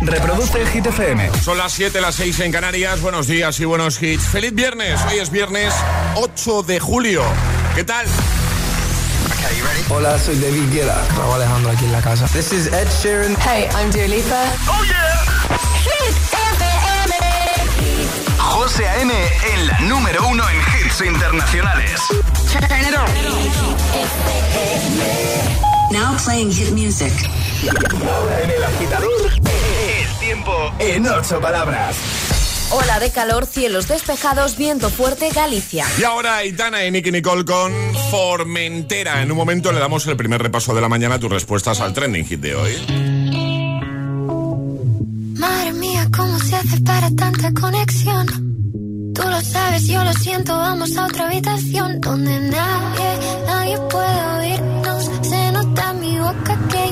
Reproduce Hit FM. Son las 7, las 6 en Canarias. Buenos días y buenos hits. Feliz viernes. Hoy es viernes 8 de julio. ¿Qué tal? Hola, soy David Guetta. Raúl Alejandro aquí en la casa. This is Ed Sheeran. Hey, I'm Dua Lipa. Oh yeah. Hit FM. José A.M. en la número uno en hits internacionales. Turn it on. Now playing hit music. En el agitador, el tiempo en ocho palabras. Ola de calor, cielos despejados, viento fuerte, Galicia. Y ahora Aitana y Nicky Nicole con Formentera. En un momento le damos el primer repaso de la mañana a tus respuestas al trending hit de hoy. Madre mía, ¿cómo se hace para tanta conexión? Tú lo sabes, yo lo siento, vamos a otra habitación donde nadie, nadie puede oírnos. Se nota en mi boca que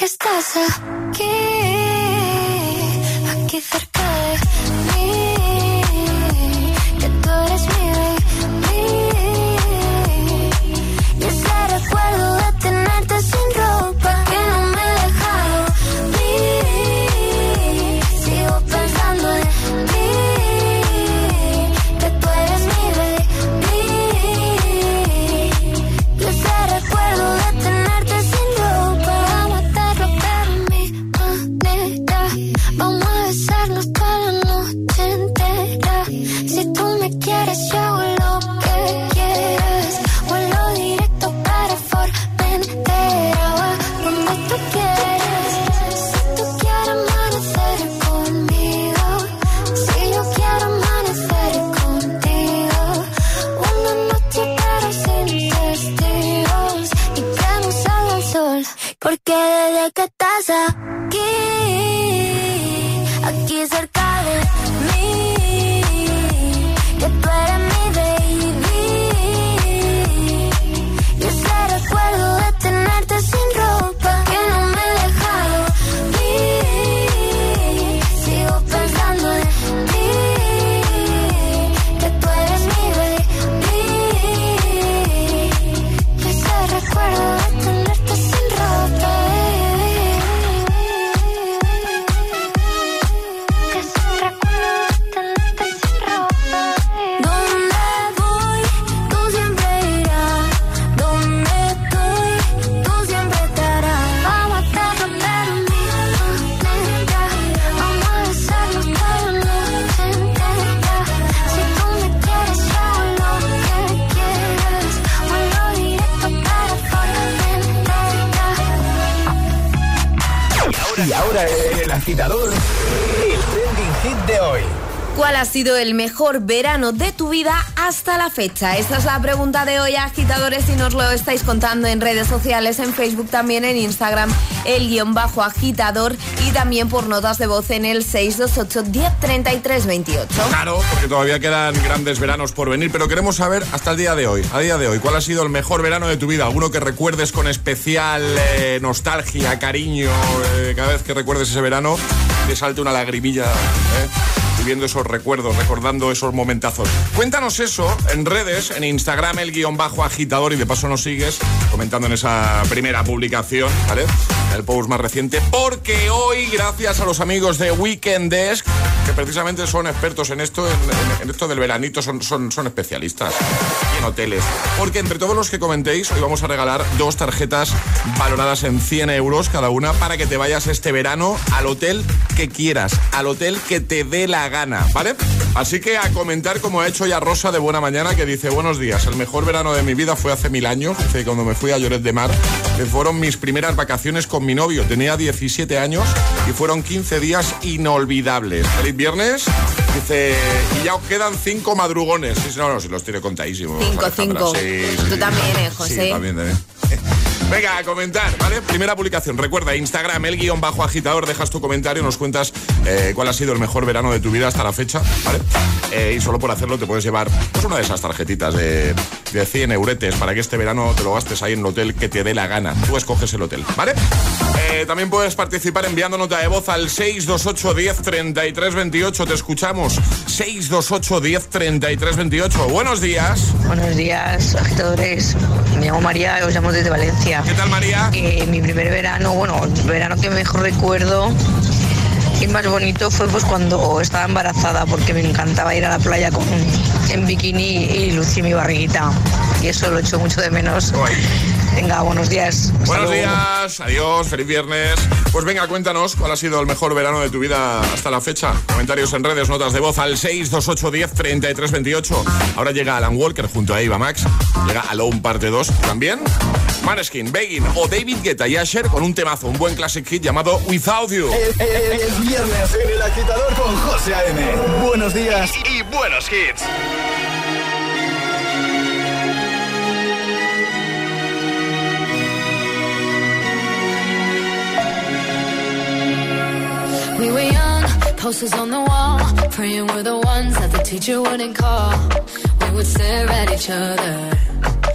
que estás aquí, El agitador, el trending hit de hoy. ¿Cuál ha sido el mejor verano de tu vida hasta la fecha? Esta es la pregunta de hoy, agitadores, y nos lo estáis contando en redes sociales, en Facebook, también en Instagram, el guion bajo agitador y también por notas de voz en el 628-103328. Claro, porque todavía quedan grandes veranos por venir, pero queremos saber hasta el día de hoy, a día de hoy, cuál ha sido el mejor verano de tu vida. Alguno que recuerdes con especial eh, nostalgia, cariño, eh, cada vez que recuerdes ese verano, te salte una lagrimilla. eh, Viviendo esos recuerdos, recordando esos momentazos. Cuéntanos eso en redes, en Instagram, el guion bajo agitador, y de paso nos sigues comentando en esa primera publicación, ¿vale? El post más reciente, porque hoy, gracias a los amigos de Weekend Desk, que precisamente son expertos en esto, en, esto del veranito, son, son, son especialistas en hoteles. Porque entre todos los que comentéis, hoy vamos a regalar dos tarjetas valoradas en 100 euros cada una para que te vayas este verano al hotel que quieras, al hotel que te dé la gana, ¿vale? Así que a comentar como ha hecho ya Rosa de Buena Mañana, que dice, buenos días, el mejor verano de mi vida fue hace mil años, cuando me fui a Lloret de Mar, que fueron mis primeras vacaciones con mi novio, tenía 17 años y fueron 15 días inolvidables. Feliz viernes, dice, y ya os quedan cinco madrugones. Sí, no, no, si los tiene contadísimos. Cinco, cinco. Tú también, ¿eh, José? Sí, también, también. Venga, a comentar, ¿vale? Primera publicación. Recuerda, Instagram, el guion bajo agitador, dejas tu comentario, nos cuentas eh, cuál ha sido el mejor verano de tu vida hasta la fecha, ¿vale? Eh, y solo por hacerlo te puedes llevar pues, una de esas tarjetitas de, de 100 euretes para que este verano te lo gastes ahí en el hotel que te dé la gana. Tú escoges el hotel, ¿vale? Eh, también puedes participar enviando nota de voz al 628 10 33 28. Te escuchamos. 628 10 33 28. Buenos días. Buenos días, agitadores. Me llamo María os llamo desde Valencia. ¿Qué tal, María? Eh, mi primer verano, bueno, el verano que mejor recuerdo y más bonito fue pues cuando estaba embarazada porque me encantaba ir a la playa con, en bikini y lucir mi barriguita. Y eso lo echo mucho de menos. Venga, buenos días. Hasta Buenos luego. días, adiós, feliz viernes. Pues venga, cuéntanos cuál ha sido el mejor verano de tu vida hasta la fecha. Comentarios en redes, notas de voz al 628 10 33 28. Ahora llega Alan Walker junto a Eva Max. Llega Alone parte 2 también. Maneskin, Begin o David Guetta y Asher con un temazo, un buen classic hit llamado Without You. Es, es- es viernes en el agitador con José A.M. Buenos días y, y buenos hits. We were young, posters on the wall, praying we're the ones that the teacher wouldn't call. We would stare at each other,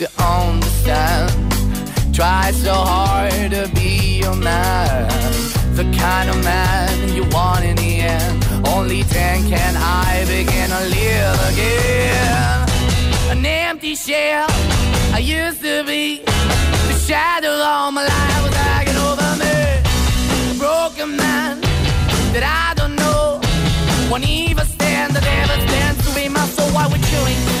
to understand. Try so hard to be your man. The kind of man you want in the end. Only then can I begin to live again. An empty shell I used to be. The shadow all my life was hanging over me. Broken man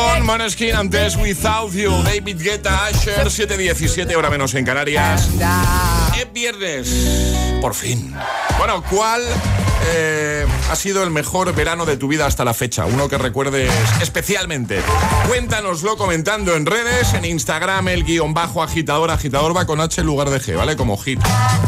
con Moneskin antes Without You, David Guetta, Asher, 7.17 hora menos en Canarias. Es viernes, por fin. Bueno, ¿cuál eh, ha sido el mejor verano de tu vida hasta la fecha? Uno que recuerdes especialmente. Cuéntanoslo comentando en redes, en Instagram, el guion bajo agitador, agitador va con H en lugar de G, ¿vale? Como hit.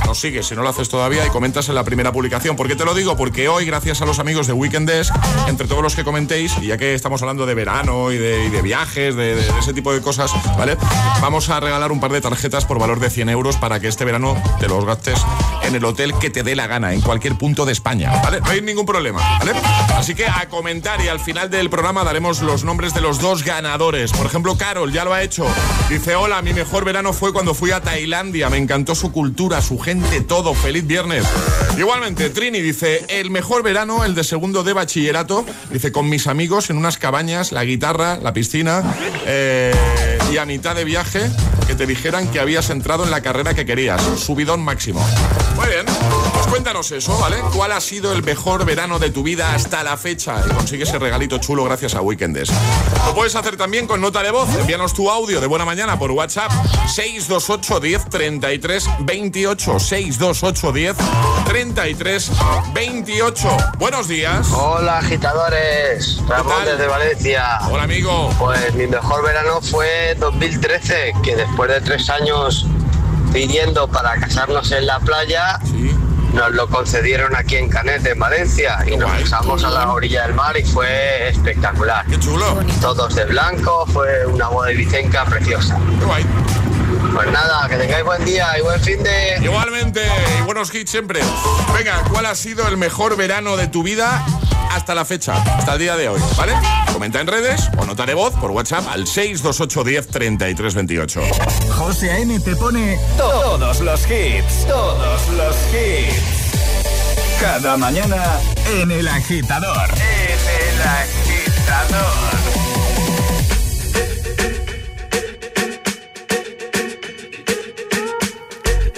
Nos sigues si no lo haces todavía y comentas en la primera publicación. ¿Por qué te lo digo? Porque hoy, gracias a los amigos de Weekend Desk, entre todos los que comentéis, y ya que estamos hablando de verano y de, de viajes, de, de ese tipo de cosas, ¿vale? Vamos a regalar un par de tarjetas por valor de 100 euros para que este verano te los gastes en el hotel que te dé la gana, en cualquier punto de España. No hay ningún problema. Así que a comentar y al final del programa daremos los nombres de los dos ganadores. Por ejemplo, Carol ya lo ha hecho. Dice, hola, mi mejor verano fue cuando fui a Tailandia. Me encantó su cultura, su gente, todo. Feliz viernes. Igualmente, Trini dice, el mejor verano, el de segundo de bachillerato. Dice, con mis amigos en unas cabañas, la guitarra, la piscina. eh, y a mitad de viaje, que te dijeran que habías entrado en la carrera que querías. Subidón máximo. Muy bien. Pues cuéntanos eso, ¿vale? ¿Cuál ha sido el mejor verano de tu vida hasta la fecha? Y consigue ese regalito chulo gracias a Weekendes. Lo puedes hacer también con nota de voz. Envíanos tu audio de buena mañana por WhatsApp 628 10 33 28 628 10 33 28. Buenos días. Hola agitadores, Ramón desde Valencia. Hola amigo. Pues mi mejor verano fue 2013, que después de tres años pidiendo para casarnos en la playa, Sí. nos lo concedieron aquí en Canet, en Valencia, y nos casamos a la orilla del mar y fue espectacular. Qué chulo. Todos de blanco, fue una boda de Vicenca preciosa. Qué guay. Pues nada, que tengáis buen día y buen fin de... Igualmente, y buenos hits siempre. Venga, ¿cuál ha sido el mejor verano de tu vida hasta la fecha, hasta el día de hoy? ¿Vale? Comenta en redes o nota de voz por WhatsApp al 628 10 33 28. José A.M. te pone todos los hits, todos los hits. Cada mañana en el agitador. En el agitador.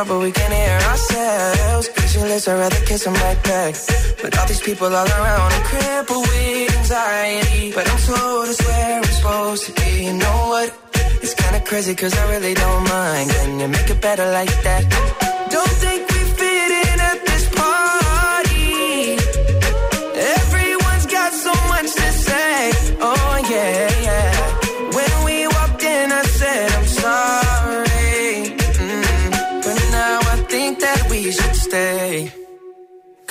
talk, but we can't hear ourselves. Pictureless, I'd rather kiss them right back. But all these people all around, I'm crippled with anxiety. But I'm told it's where I'm supposed to be. You know what? It's kinda crazy, cause I really don't mind. Can you make it better like that?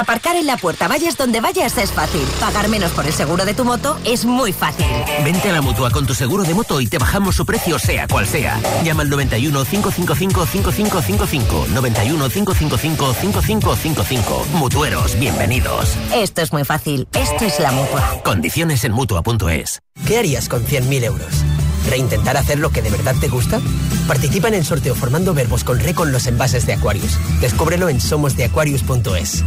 Aparcar en la puerta, vayas donde vayas, es fácil. Pagar menos por el seguro de tu moto es muy fácil. Vente a la mutua con tu seguro de moto y te bajamos su precio, sea cual sea. Llama al 91 555 5555. 91 555 5555. Mutueros, bienvenidos. Esto es muy fácil. Esto es la mutua. Condiciones en mutua.es. ¿Qué harías con 100.000 euros? ¿Reintentar hacer lo que de verdad te gusta? Participa en el sorteo formando verbos con re con los envases de Aquarius. Descúbrelo en somosdeaquarius.es.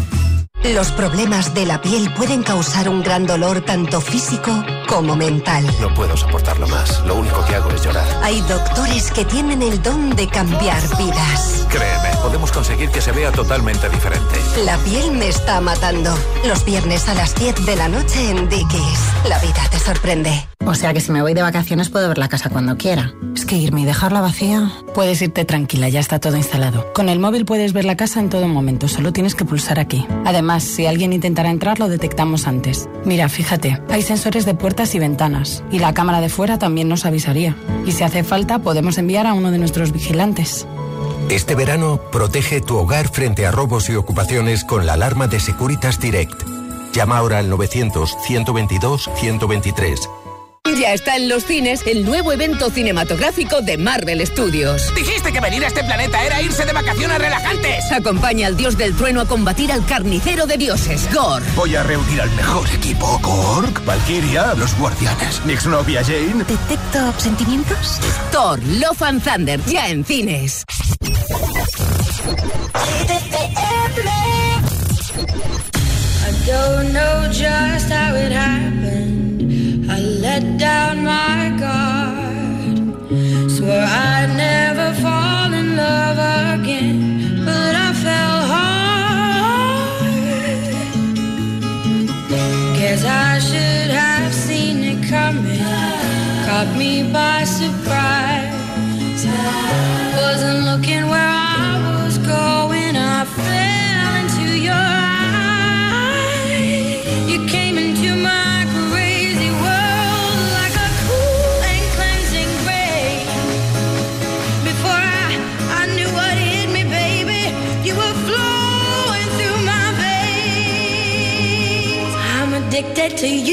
Los problemas de la piel pueden causar un gran dolor tanto físico como mental. No puedo soportarlo más. Lo único que hago es llorar. Hay doctores que tienen el don de cambiar vidas. Créeme, podemos conseguir que se vea totalmente diferente. La piel me está matando. Los viernes a las 10 de la noche en Dickies. La vida te sorprende. O sea que si me voy de vacaciones puedo ver la casa cuando quiera. Es que irme y dejarla vacía. Puedes irte tranquila, ya está todo instalado. Con el móvil puedes ver la casa en todo momento, solo tienes que pulsar aquí. Además, si alguien intentara entrar, lo detectamos antes. Mira, fíjate, hay sensores de puertas y ventanas. Y la cámara de fuera también nos avisaría. Y si hace falta, podemos enviar a uno de nuestros vigilantes. Este verano, protege tu hogar frente a robos y ocupaciones con la alarma de Securitas Direct. Llama ahora al 900-122-123. Ya está en los cines el nuevo evento cinematográfico de Marvel Studios. Dijiste que venir a este planeta era irse de vacaciones relajantes. Acompaña al dios del trueno a combatir al carnicero de dioses, Gore. Voy a reunir al mejor equipo. Korg, Valkyria, los guardianes. Mi exnovia Jane. ¿Detecto sentimientos? Thor, Love and Thunder, ya en cines. I don't know just to you,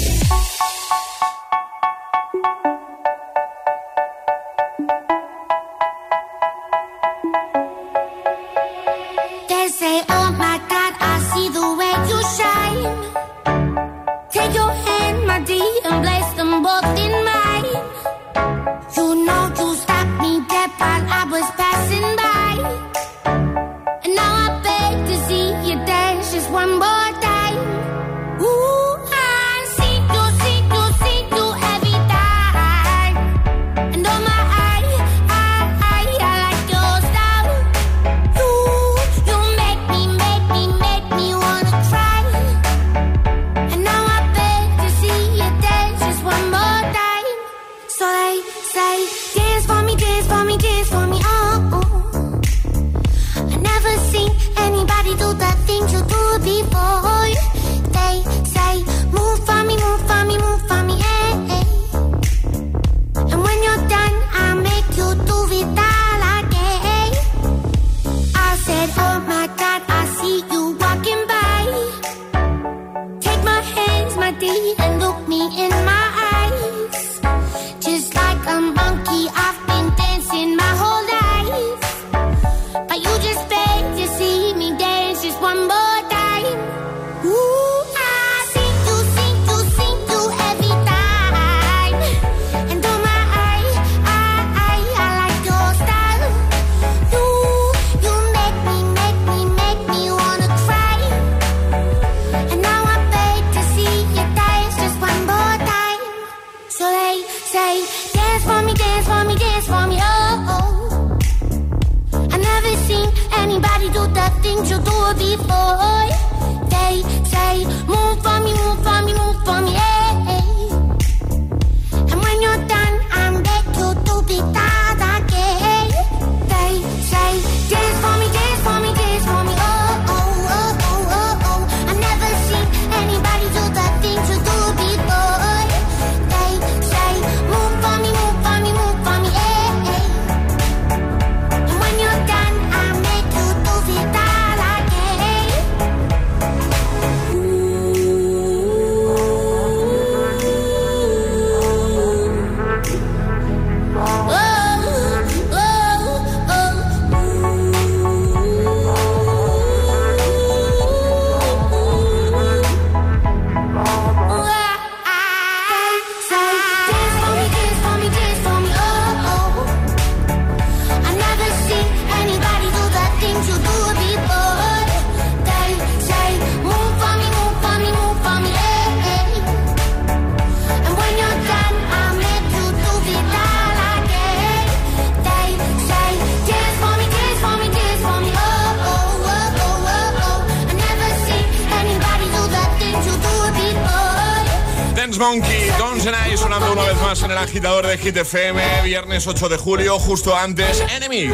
Monkey, N' Ice sonando una vez más en el agitador de Hit FM, viernes 8 de julio, justo antes, Enemy,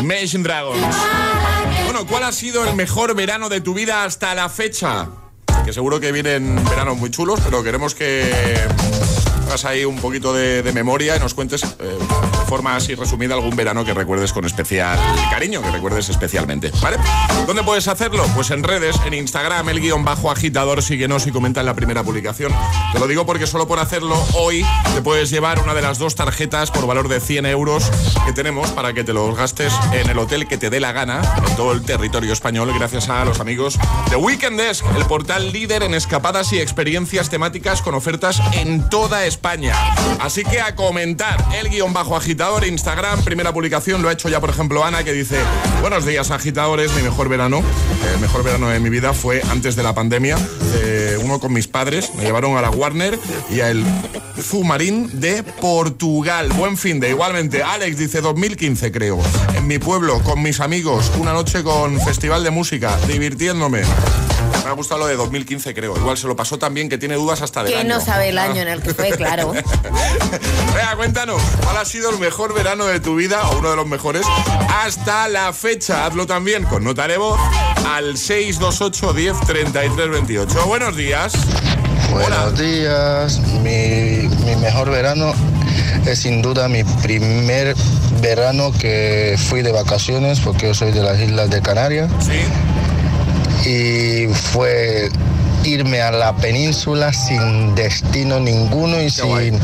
Imagine Dragons. Bueno, ¿cuál ha sido el mejor verano de tu vida hasta la fecha? Que seguro que vienen veranos muy chulos, pero queremos que hagas ahí un poquito de, memoria y nos cuentes eh, forma así resumida algún verano que recuerdes con especial cariño, que recuerdes especialmente, ¿vale? ¿Dónde puedes hacerlo? Pues en redes, en Instagram, el guion bajo agitador, síguenos y comenta en la primera publicación. Te lo digo porque solo por hacerlo hoy te puedes llevar una de las dos tarjetas por valor de 100 euros que tenemos para que te los gastes en el hotel que te dé la gana en todo el territorio español gracias a los amigos de Weekend Desk, el portal líder en escapadas y experiencias temáticas con ofertas en toda España. Así que a comentar el guion bajo agitador, Instagram, primera publicación, lo ha hecho ya por ejemplo Ana que dice, buenos días agitadores, mi mejor verano, el mejor verano de mi vida fue antes de la pandemia, eh, uno con mis padres, me llevaron a la Warner y a el Zumarín de Portugal. Buen fin de igualmente. Alex dice 2015 creo. En mi pueblo, con mis amigos, una noche con festival de música, divirtiéndome. Me ha gustado lo de 2015 creo. Igual se lo pasó también que tiene dudas hasta del Que año. no sabe el año Ah. en el que fue, claro. Venga, cuéntanos, ¿cuál ha sido el mejor verano de tu vida o uno de los mejores hasta la fecha? Hazlo también con nota de voz al 628 10 33 28. Buenos días. Buenos días. Mi, mi mejor verano es sin duda mi primer verano que fui de vacaciones porque yo soy de las Islas de Canarias. Y fue irme a la península sin destino ninguno y sin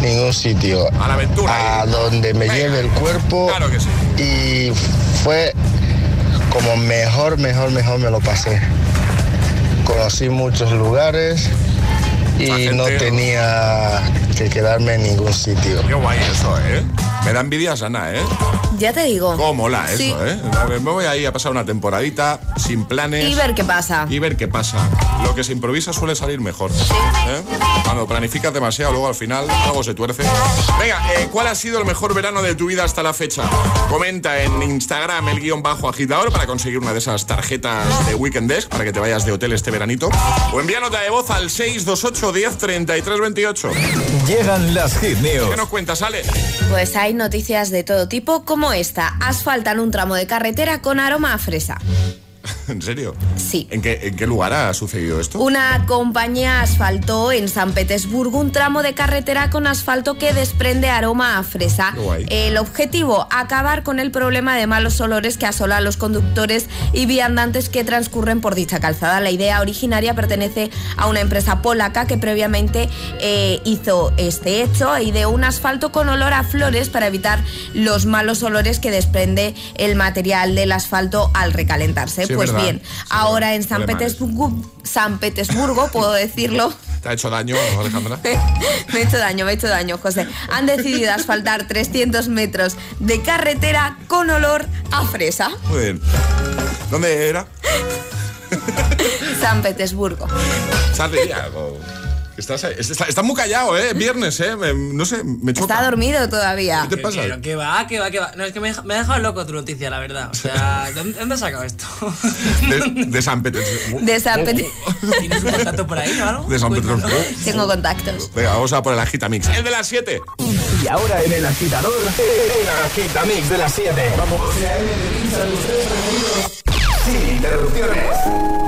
ningún sitio. A la aventura. A donde me lleve el cuerpo. Claro que sí. Y fue como mejor, mejor, mejor me lo pasé. Conocí muchos lugares y no tenía que quedarme en ningún sitio. Qué guay eso, ¿eh? Me da envidia sana, ¿eh? Ya te digo. Cómo mola Sí. eso, ¿eh? A ver, Me voy ahí a pasar una temporadita sin planes. Y ver qué pasa. y ver qué pasa. Lo que se improvisa suele salir mejor. ¿eh? Cuando planificas demasiado, luego al final algo se tuerce. Venga, eh, ¿cuál ha sido el mejor verano de tu vida hasta la fecha? Comenta en Instagram el guion bajo agitador para conseguir una de esas tarjetas de Weekend Desk para que te vayas de hotel este veranito. O envía nota de voz al 628 10 33 28. Llegan las hit news. ¿Qué nos cuentas, Ale? Pues hay noticias de todo tipo como esta. Asfaltan un tramo de carretera con aroma a fresa. ¿En serio? Sí. ¿En qué, ¿En qué lugar ha sucedido esto? Una compañía asfaltó en San Petersburgo un tramo de carretera con asfalto que desprende aroma a fresa. Guay. El objetivo, acabar con el problema de malos olores que asola a los conductores y viandantes que transcurren por dicha calzada. La idea originaria pertenece a una empresa polaca que previamente eh, hizo este hecho e ideó un asfalto con olor a flores para evitar los malos olores que desprende el material del asfalto al recalentarse. Sí, pues verdad. bien, ahora en San Petersburgo, San Petersburgo, puedo decirlo. ¿Te ha hecho daño, Alejandra? me he hecho daño, me he hecho daño, José. Han decidido asfaltar 300 metros de carretera con olor a fresa. Muy bien. ¿Dónde era? San Petersburgo. Algo. Estás, ahí- está, está muy callado, ¿eh? Viernes, ¿eh? Me- no sé, me choca. Está dormido todavía. ¿Qué te pasa? Pero que va, que va, que va. No, es que me, me ha dejado loco tu noticia, la verdad. O sea, ¿dónde, dónde has sacado esto? De, de San Petersburgo. De San Petersburgo. ¿Tienes un contacto por ahí o algo? De San Petersburgo. Tengo contactos. Venga, vamos a por el Agitamix. El de las 7. Y ahora en el agitador, el agitamix de las 7. Vamos. Sin interrupciones.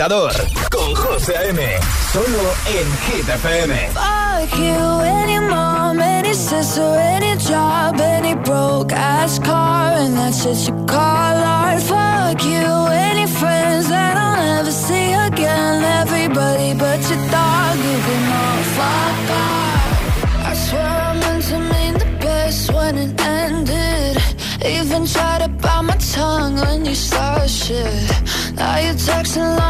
Agitador con José A.M. Solo en Hit FM. Fuck you, any mom, any sister, any job, any broke ass car, and that's just you call art. Fuck you, any friends that I'll never see again. Everybody but your dog, you can all fuck off. I swear I meant to mean the best when it ended. Even tried to bite my tongue when you started shit. Now you're texting all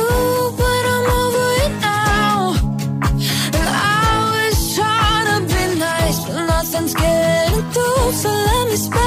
nothing's getting through. So let me spell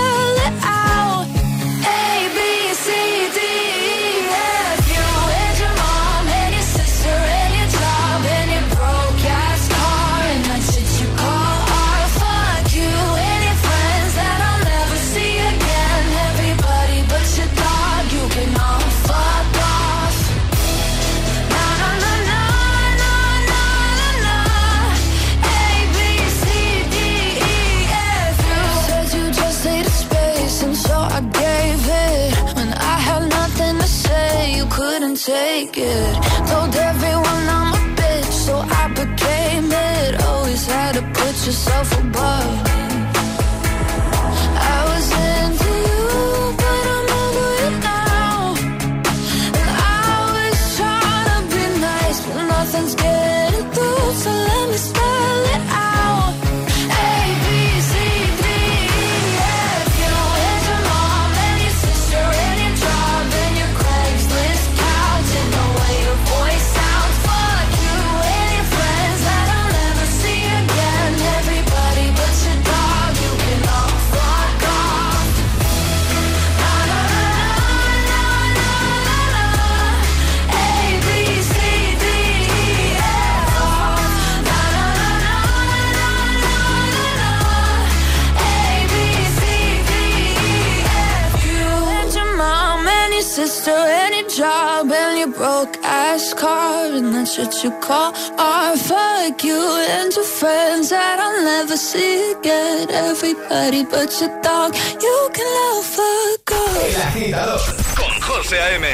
what you call art. Fuck you and your friends that I'll never see again. Everybody but your dog, you can love fuck El agitador con José A.M.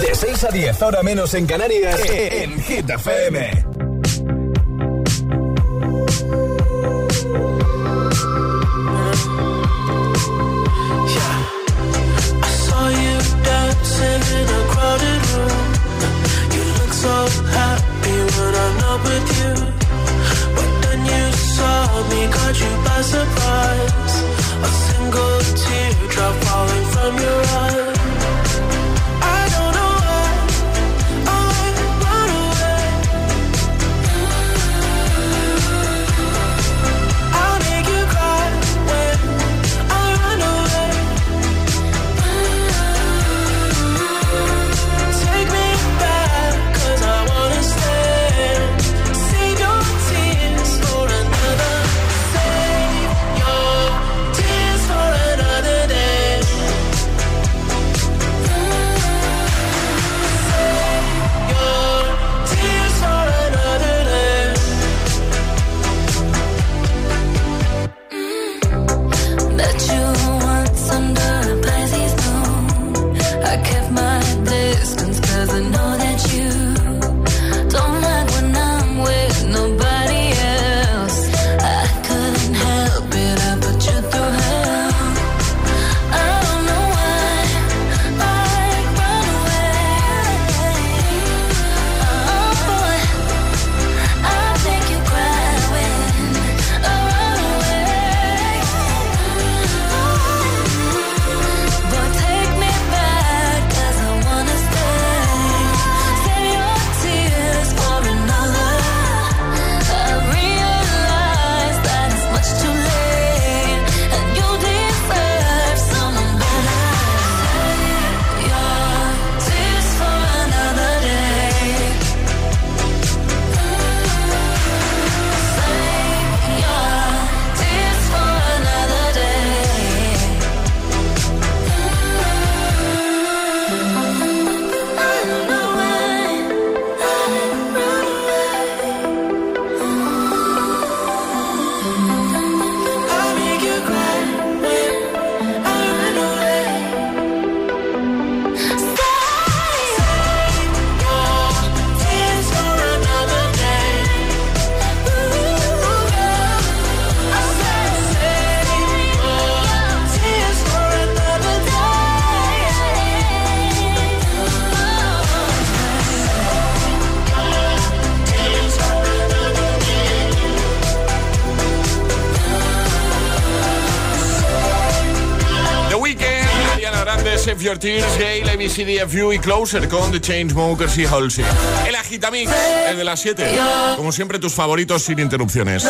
De 6 a 10, ahora menos en Canarias, en Hit FM. Your Tears, Gale, ABCDFU y Closer con The Chainsmokers y Halsey. El Agitamix, el de las 7. Como siempre, tus favoritos sin interrupciones.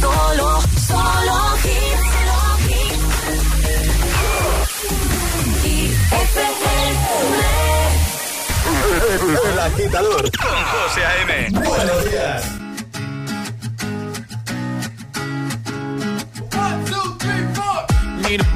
Solo, solo El agitador con José A.M. Buenos días.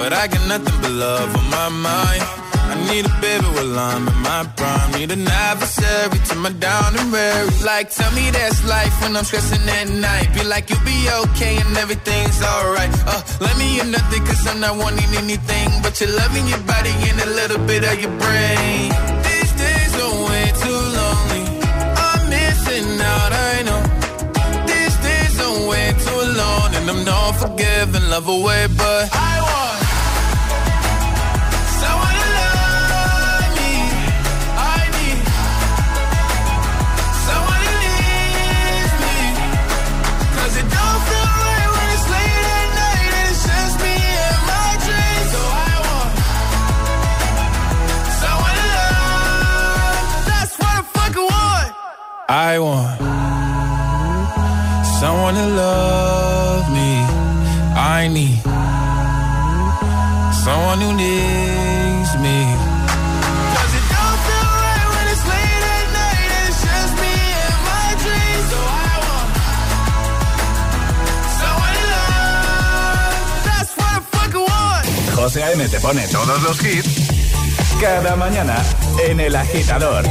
but I got nothing but love on my mind. I need a baby while I'm in my prime. Need an adversary to my down and weary. Like, tell me that's life when I'm stressing at night. Be like, you'll be okay and everything's alright. Uh, let me in nothing cause I'm not wanting anything but your loving your body and a little bit of your brain. These days are way too lonely. I'm missing out, I know. These days are way too long and I'm not forgiving, love away, but I want I want someone to love me. I need someone who needs me. 'Cause it don't feel right when it's late at night and it's just me and my dreams. So I want someone to love. That's what I fucking want. José A.M. te pone todos los hits cada mañana en El Agitador.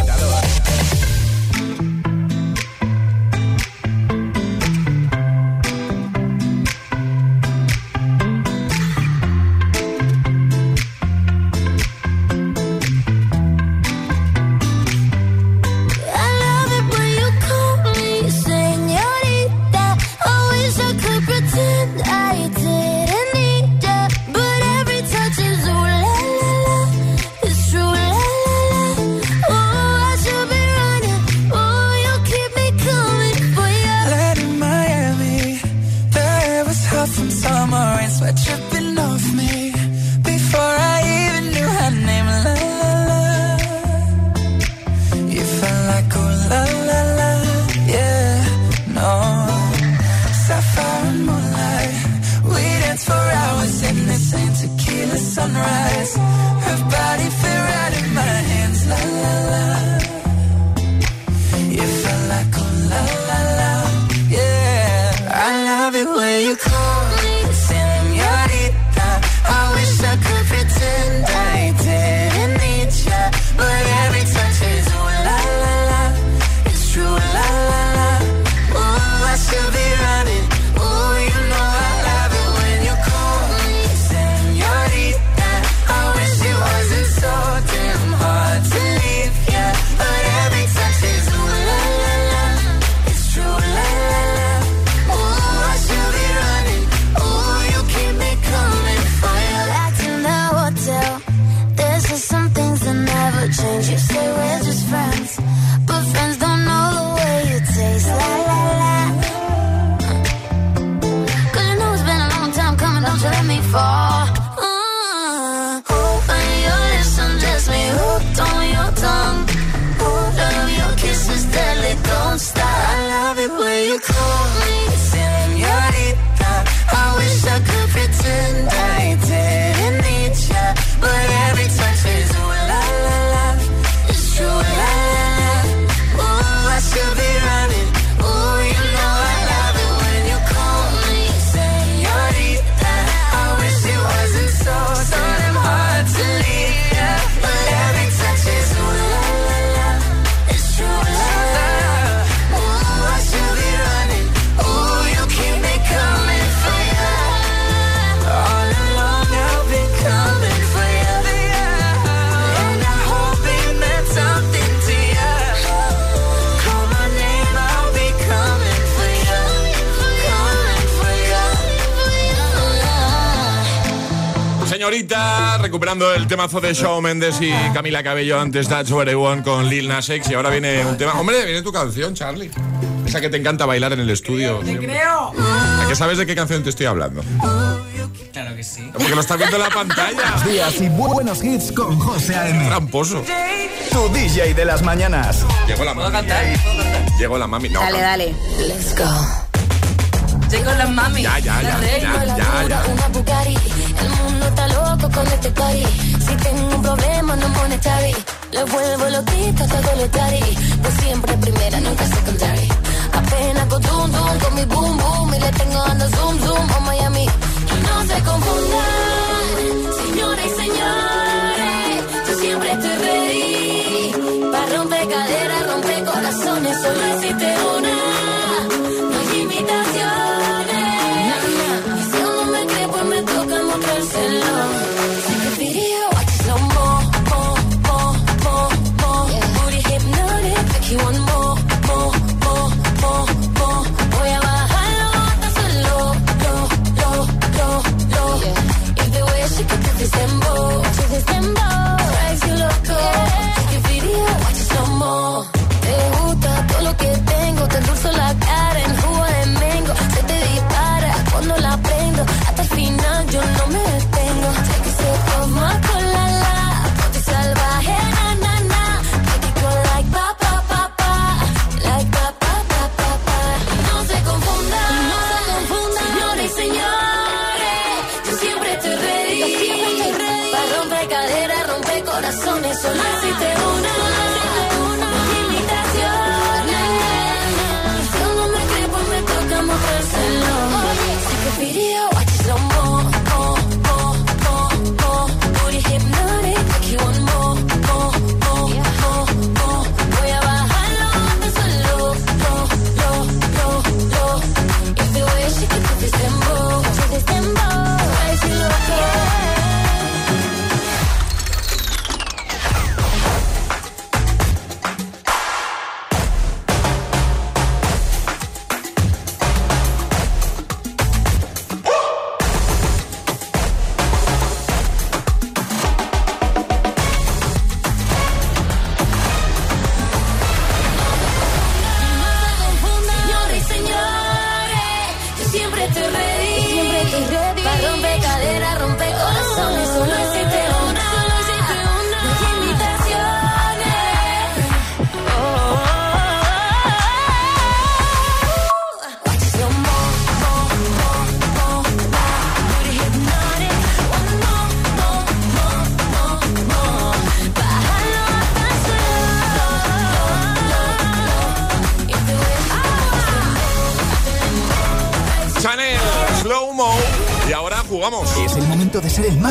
change, you say recuperando el temazo de Shawn Mendes y Camila Cabello antes That's What I Want con Lil Nas X y ahora viene un tema. Hombre, viene tu canción, Charlie. Esa que te encanta bailar en el estudio. Te creo. ¿A qué sabes de qué canción te estoy hablando? Claro que sí. Porque lo estás viendo en la pantalla. Buenos días y buenos hits con José A.M. Tramposo. Tu DJ de las mañanas. Llegó la ¿Puedo mami. cantar? ¿Puedo cantar? Llegó la mami. No, Dale, no. dale. Let's go. Llego la mami. Ya, ya, ya, La ya, ya, ya. Una Bugatti, el mundo está loco con este party. Si tengo un problema, no monetary. Le vuelvo loquita todo lo daddy. Pues siempre primera, nunca secondary. Apenas con zoom zoom, con mi boom boom. Y le tengo dando zoom zoom a Miami. No se confundan,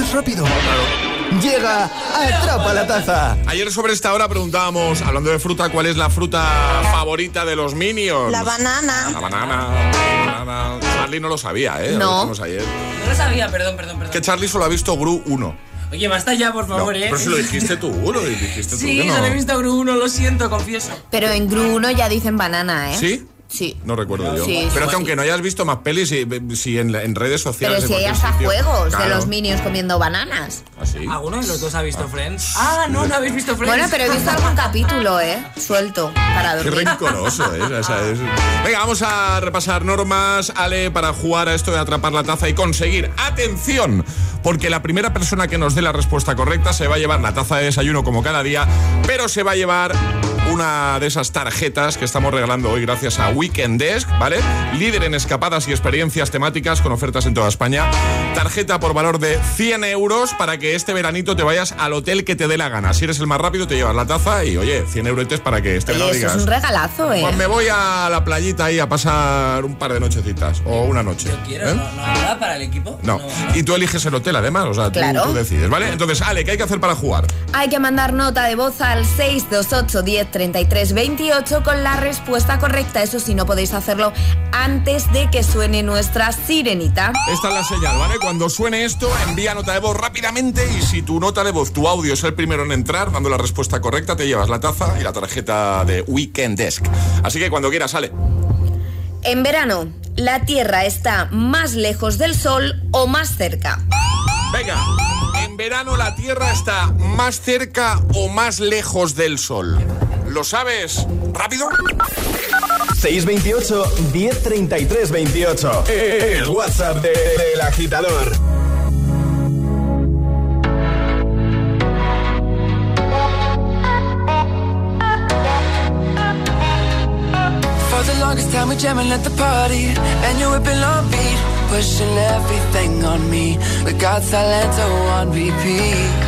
más rápido. Llega Atrapa la Taza. Ayer sobre esta hora preguntábamos, hablando de fruta, ¿cuál es la fruta favorita de los Minions? La banana. La banana. la banana. Charlie no lo sabía, ¿eh? Lo No. dijimos ayer. No lo sabía, perdón, perdón, perdón. Que Charlie solo ha visto Gru 1. Oye, basta ya, por favor, no, ¿eh? pero si lo dijiste tú, lo dijiste tú. Sí, no. solo he visto Gru 1, lo siento, confieso. Pero en Gru 1 ya dicen banana, ¿eh? ¿Sí? Sí. No recuerdo yo. Sí, pero sí. que aunque no hayas visto más pelis, si, si en, en redes sociales. Pero si hay hasta sitio- juegos Claro. de los Minions comiendo bananas. ¿Ah, sí? ¿Alguno de los dos ha visto Friends? Ah, no, no habéis visto Friends. Bueno, pero he visto algún capítulo, ¿eh? Suelto, para Qué dormir. rencoroso, ¿eh? O sea, es- Venga, vamos a repasar normas, Ale, para jugar a esto de atrapar la taza y conseguir. ¡Atención! Porque la primera persona que nos dé la respuesta correcta se va a llevar la taza de desayuno como cada día, pero se va a llevar una de esas tarjetas que estamos regalando hoy gracias a Weekend Desk, ¿vale? Líder en escapadas y experiencias temáticas con ofertas en toda España. Tarjeta por valor de 100 euros para que este veranito te vayas al hotel que te dé la gana. Si eres el más rápido, te llevas la taza y, oye, 100 euros para que este verano digas. es un regalazo, ¿eh? Pues me voy a la playita ahí a pasar un par de nochecitas o una noche. ¿Quiero? ¿eh? ¿No, no hay nada para el equipo? No. Y tú eliges el hotel además, o sea, tú, decides, ¿vale? Entonces, Ale, ¿qué hay que hacer para jugar? Hay que mandar nota de voz al 628 10 33 28 con la respuesta correcta. Eso sí, no podéis hacerlo antes de que suene nuestra sirenita. Esta es la señal, ¿vale? Cuando suene esto, envía nota de voz rápidamente y si tu nota de voz, tu audio es el primero en entrar, dando la respuesta correcta, te llevas la taza y la tarjeta de Weekend Desk. Así que cuando quieras, Ale. En verano, ¿la Tierra está más lejos del Sol o más cerca? Venga, verano la Tierra está más cerca o más lejos del Sol? ¿Lo sabes? ¿Rápido? 628 1033 28. El WhatsApp del agitador. For the longest time we jamming at the party And you're whipping on beat Pushing everything on me We got Silento on repeat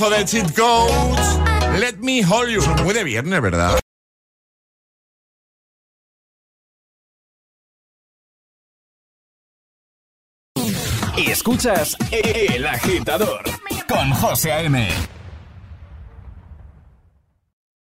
Temazo de Cheat Codes. Let me hold you. Muy de viernes, ¿verdad? Y escuchas El Agitador con José A.M.